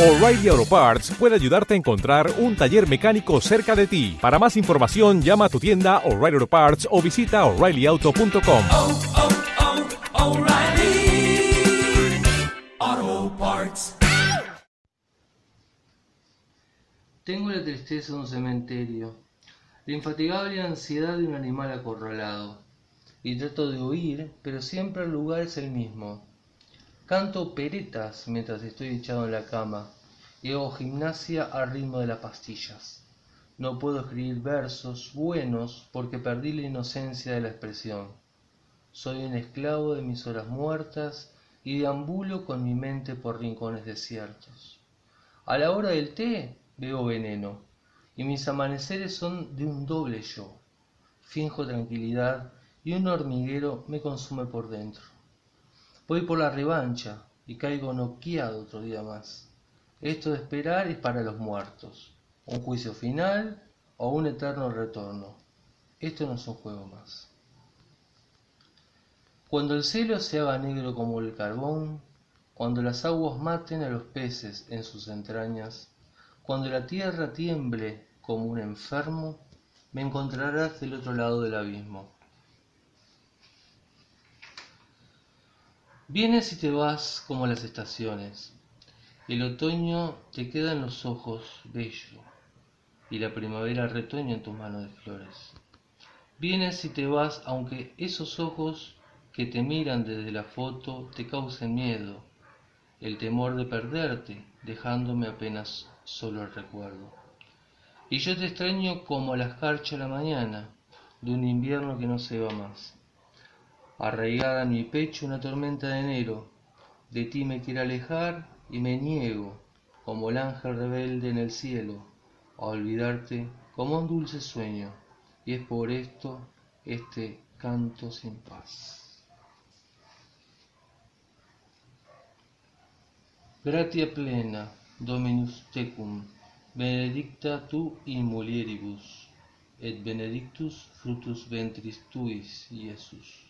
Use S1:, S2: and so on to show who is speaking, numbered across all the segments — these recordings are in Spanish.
S1: O'Reilly Auto Parts puede ayudarte a encontrar un taller mecánico cerca de ti. Para más información, llama a tu tienda O'Reilly Auto Parts o visita oreillyauto.com.
S2: oh, oh, Parts.
S3: Tengo la tristeza de un cementerio, la infatigable ansiedad de un animal acorralado, y trato de huir, pero siempre el lugar es el mismo. Canto peretas mientras estoy echado en la cama y hago gimnasia al ritmo de las pastillas. No puedo escribir versos buenos porque perdí la inocencia de la expresión. Soy un esclavo de mis horas muertas y deambulo con mi mente por rincones desiertos. A la hora del té bebo veneno y mis amaneceres son de un doble yo. Finjo tranquilidad y un hormiguero me consume por dentro. Voy por la revancha y caigo noqueado otro día más. Esto de esperar es para los muertos. Un juicio final o un eterno retorno. Esto no es un juego más. Cuando el cielo se haga negro como el carbón, cuando las aguas maten a los peces en sus entrañas, cuando la tierra tiemble como un enfermo, me encontrarás del otro lado del abismo. Vienes y te vas como las estaciones. El otoño te queda en los ojos bello y la primavera retoña en tus manos de flores. Vienes y te vas aunque esos ojos que te miran desde la foto te causen miedo, el temor de perderte, dejándome apenas solo el recuerdo. Y yo te extraño como la escarcha a la mañana de un invierno que no se va más arraigada en mi pecho una tormenta de enero. De ti me quiero alejar y me niego, como el ángel rebelde en el cielo, a olvidarte como un dulce sueño. Y es por esto este canto sin paz. Gratia plena, Dominus tecum, benedicta tu in mulieribus, et benedictus fructus ventris tuis, Iesus.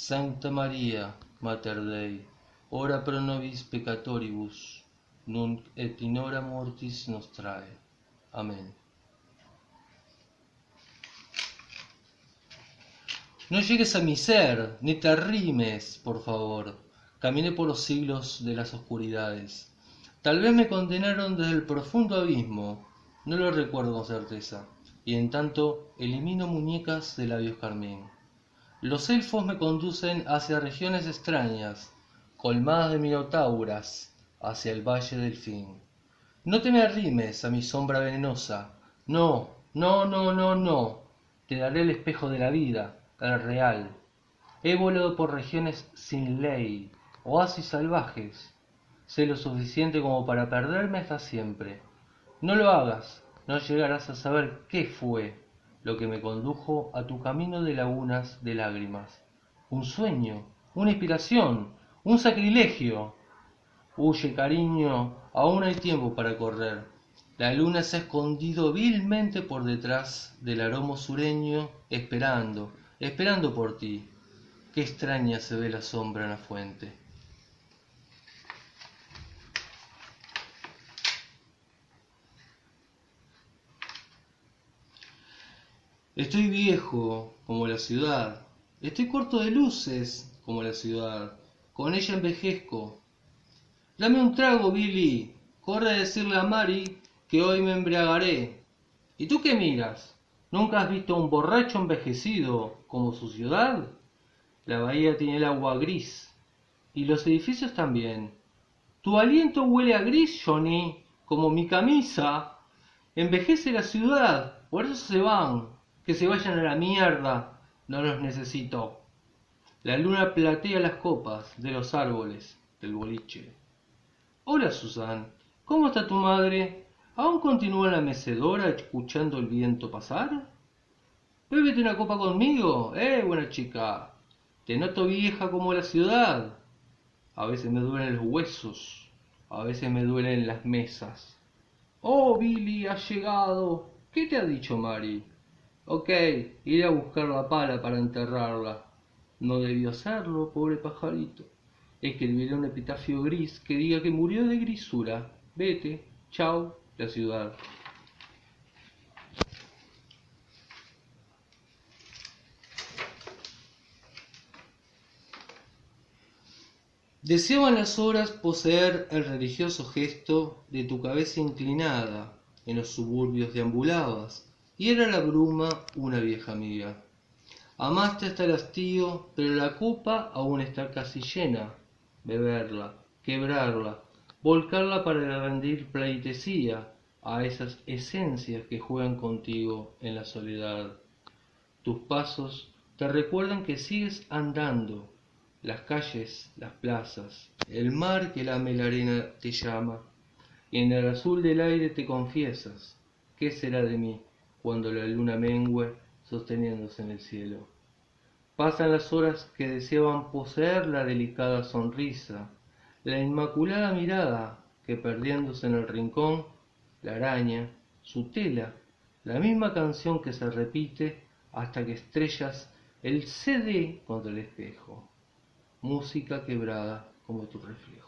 S3: Sancta Maria, Mater Dei, ora pro nobis peccatoribus, nunc et in hora mortis nostrae. Amén. No llegues a mi ser, ni te arrimes, por favor. Caminé por los siglos de las oscuridades. Tal vez me condenaron desde el profundo abismo, no lo recuerdo con certeza, y en tanto elimino muñecas de labios carmín. Los elfos me conducen hacia regiones extrañas, colmadas de minotauras, hacia el valle del fin. No te me arrimes a mi sombra venenosa. No, no, no, no, no. Te daré el espejo de la vida, el real. He volado por regiones sin ley, oasis salvajes. Sé lo suficiente como para perderme hasta siempre. No lo hagas, no llegarás a saber qué fue lo que me condujo a tu camino de lagunas de lágrimas. Un sueño, una inspiración, un sacrilegio. Huye, cariño, aún hay tiempo para correr. La luna se ha escondido vilmente por detrás del aromo sureño, esperando, esperando por ti. Qué extraña se ve la sombra en la fuente. Estoy viejo, como la ciudad. Estoy corto de luces, como la ciudad. Con ella envejezco. Dame un trago, Billy. Corre a decirle a Mari que hoy me embriagaré. ¿Y tú qué miras? ¿Nunca has visto a un borracho envejecido como su ciudad? La bahía tiene el agua gris. Y los edificios también. Tu aliento huele a gris, Johnny, como mi camisa. Envejece la ciudad, por eso se van. Que se vayan a la mierda, no los necesito. La luna platea las copas de los árboles del boliche. Hola, Susan. ¿Cómo está tu madre? ¿Aún continúa la mecedora escuchando el viento pasar? Bébete una copa conmigo, eh, buena chica. Te noto vieja como la ciudad. A veces me duelen los huesos, a veces me duelen las mesas. Oh, Billy, ha llegado. ¿Qué te ha dicho Mari? Ok, iré a buscar la pala para enterrarla. No debió hacerlo, pobre pajarito. Escribiré un epitafio gris que diga que murió de grisura. Vete, chau, la ciudad. Deseaban las horas poseer el religioso gesto de tu cabeza inclinada, en los suburbios deambulabas, y era la bruma una vieja amiga. Amaste hasta el hastío, pero la copa aún está casi llena. Beberla, quebrarla, volcarla para rendir pleitesía a esas esencias que juegan contigo en la soledad. Tus pasos te recuerdan que sigues andando, las calles, las plazas, el mar que lame la arena te llama, y en el azul del aire te confiesas, ¿qué será de mí cuando la luna mengüe sosteniéndose en el cielo? Pasan las horas que deseaban poseer la delicada sonrisa, la inmaculada mirada que perdiéndose en el rincón, la araña, su tela, la misma canción que se repite hasta que estrellas el CD contra el espejo música quebrada como tu reflejo.